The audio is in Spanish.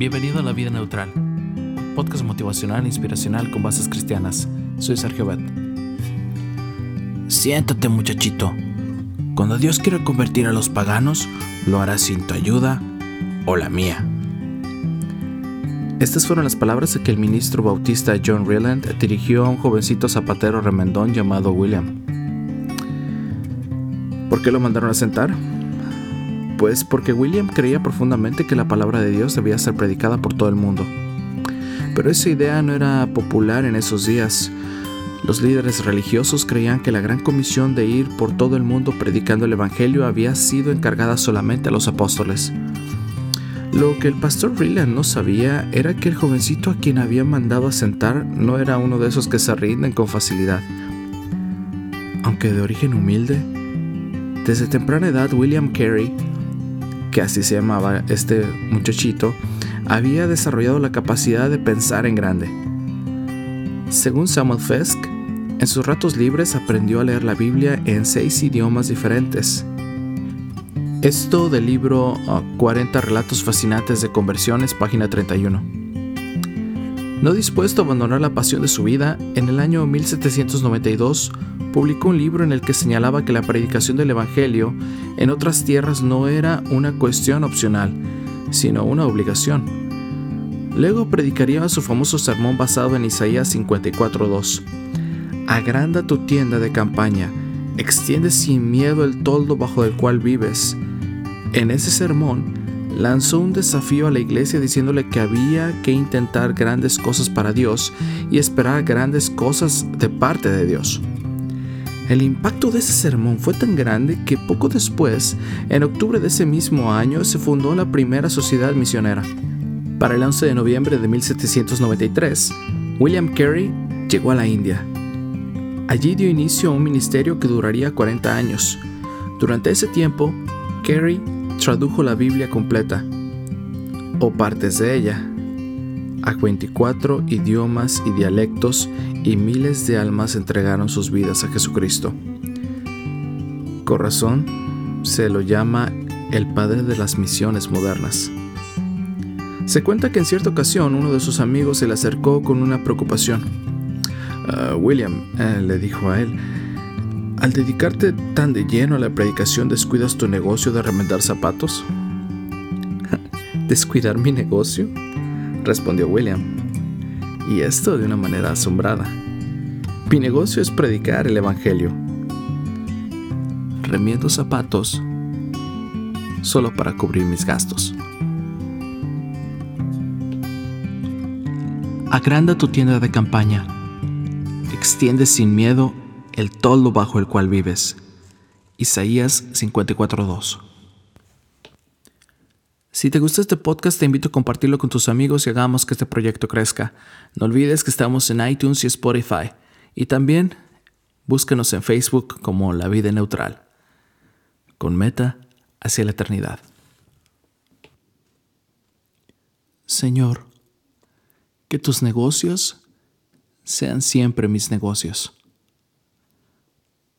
Bienvenido a La Vida Neutral, podcast motivacional e inspiracional con bases cristianas. Soy Sergio Bet. Siéntate muchachito. Cuando Dios quiere convertir a los paganos, lo hará sin tu ayuda o la mía. Estas fueron las palabras que el ministro bautista John Reland dirigió a un jovencito zapatero remendón llamado William. ¿Por qué lo mandaron a sentar? Pues porque William creía profundamente que la palabra de Dios debía ser predicada por todo el mundo. Pero esa idea no era popular en esos días. Los líderes religiosos creían que la gran comisión de ir por todo el mundo predicando el Evangelio había sido encargada solamente a los apóstoles. Lo que el pastor William no sabía era que el jovencito a quien había mandado a sentar no era uno de esos que se rinden con facilidad. Aunque de origen humilde, desde temprana edad William Carey que así se llamaba este muchachito, había desarrollado la capacidad de pensar en grande. Según Samuel Fesk, en sus ratos libres aprendió a leer la Biblia en seis idiomas diferentes. Esto del libro 40 ah, relatos fascinantes de conversiones, página 31. No dispuesto a abandonar la pasión de su vida, en el año 1792 publicó un libro en el que señalaba que la predicación del Evangelio en otras tierras no era una cuestión opcional, sino una obligación. Luego predicaría su famoso sermón basado en Isaías 54.2. Agranda tu tienda de campaña, extiende sin miedo el toldo bajo el cual vives. En ese sermón, lanzó un desafío a la iglesia diciéndole que había que intentar grandes cosas para Dios y esperar grandes cosas de parte de Dios. El impacto de ese sermón fue tan grande que poco después, en octubre de ese mismo año, se fundó la primera sociedad misionera. Para el 11 de noviembre de 1793, William Carey llegó a la India. Allí dio inicio a un ministerio que duraría 40 años. Durante ese tiempo, Carey tradujo la Biblia completa, o partes de ella, a 24 idiomas y dialectos y miles de almas entregaron sus vidas a Jesucristo. Corazón se lo llama el padre de las misiones modernas. Se cuenta que en cierta ocasión uno de sus amigos se le acercó con una preocupación. Ah, William, eh, le dijo a él, al dedicarte tan de lleno a la predicación, ¿descuidas tu negocio de remendar zapatos? ¿Descuidar mi negocio? respondió William, y esto de una manera asombrada. Mi negocio es predicar el Evangelio. Remiendo zapatos solo para cubrir mis gastos. Agranda tu tienda de campaña. Extiende sin miedo el toldo bajo el cual vives. Isaías 54.2 si te gusta este podcast, te invito a compartirlo con tus amigos y hagamos que este proyecto crezca. No olvides que estamos en iTunes y Spotify. Y también búscanos en Facebook como La Vida Neutral, con meta hacia la eternidad. Señor, que tus negocios sean siempre mis negocios.